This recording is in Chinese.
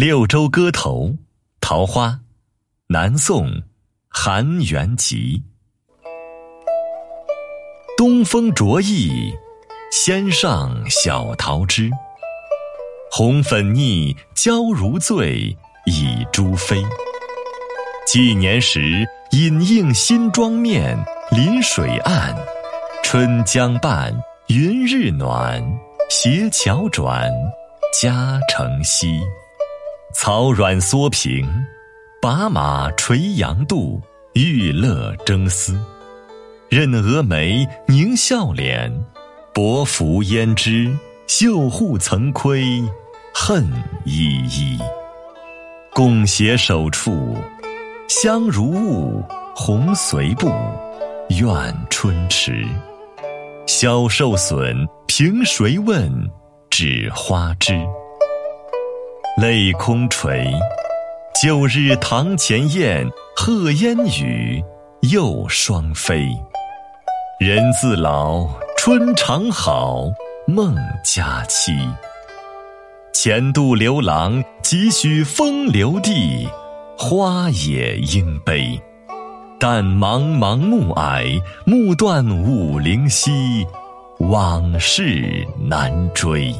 六州歌头·桃花，南宋，韩元吉。东风着意，先上小桃枝。红粉腻，娇如醉，倚朱飞。纪年时，隐映新妆面，临水岸。春江半，云日暖，斜桥转，佳城西。草软缩平，把马垂杨渡，玉勒争丝。任蛾眉凝笑脸，薄服胭脂，绣户曾窥恨依依。共携手处，香如雾，红随布，怨春迟。消受损，凭谁问？指花枝。泪空垂，旧日堂前燕，鹤烟雨，又双飞。人自老，春常好，梦佳期。前度刘郎，几许风流地，花也应悲。但茫茫暮霭，暮断五陵溪，往事难追。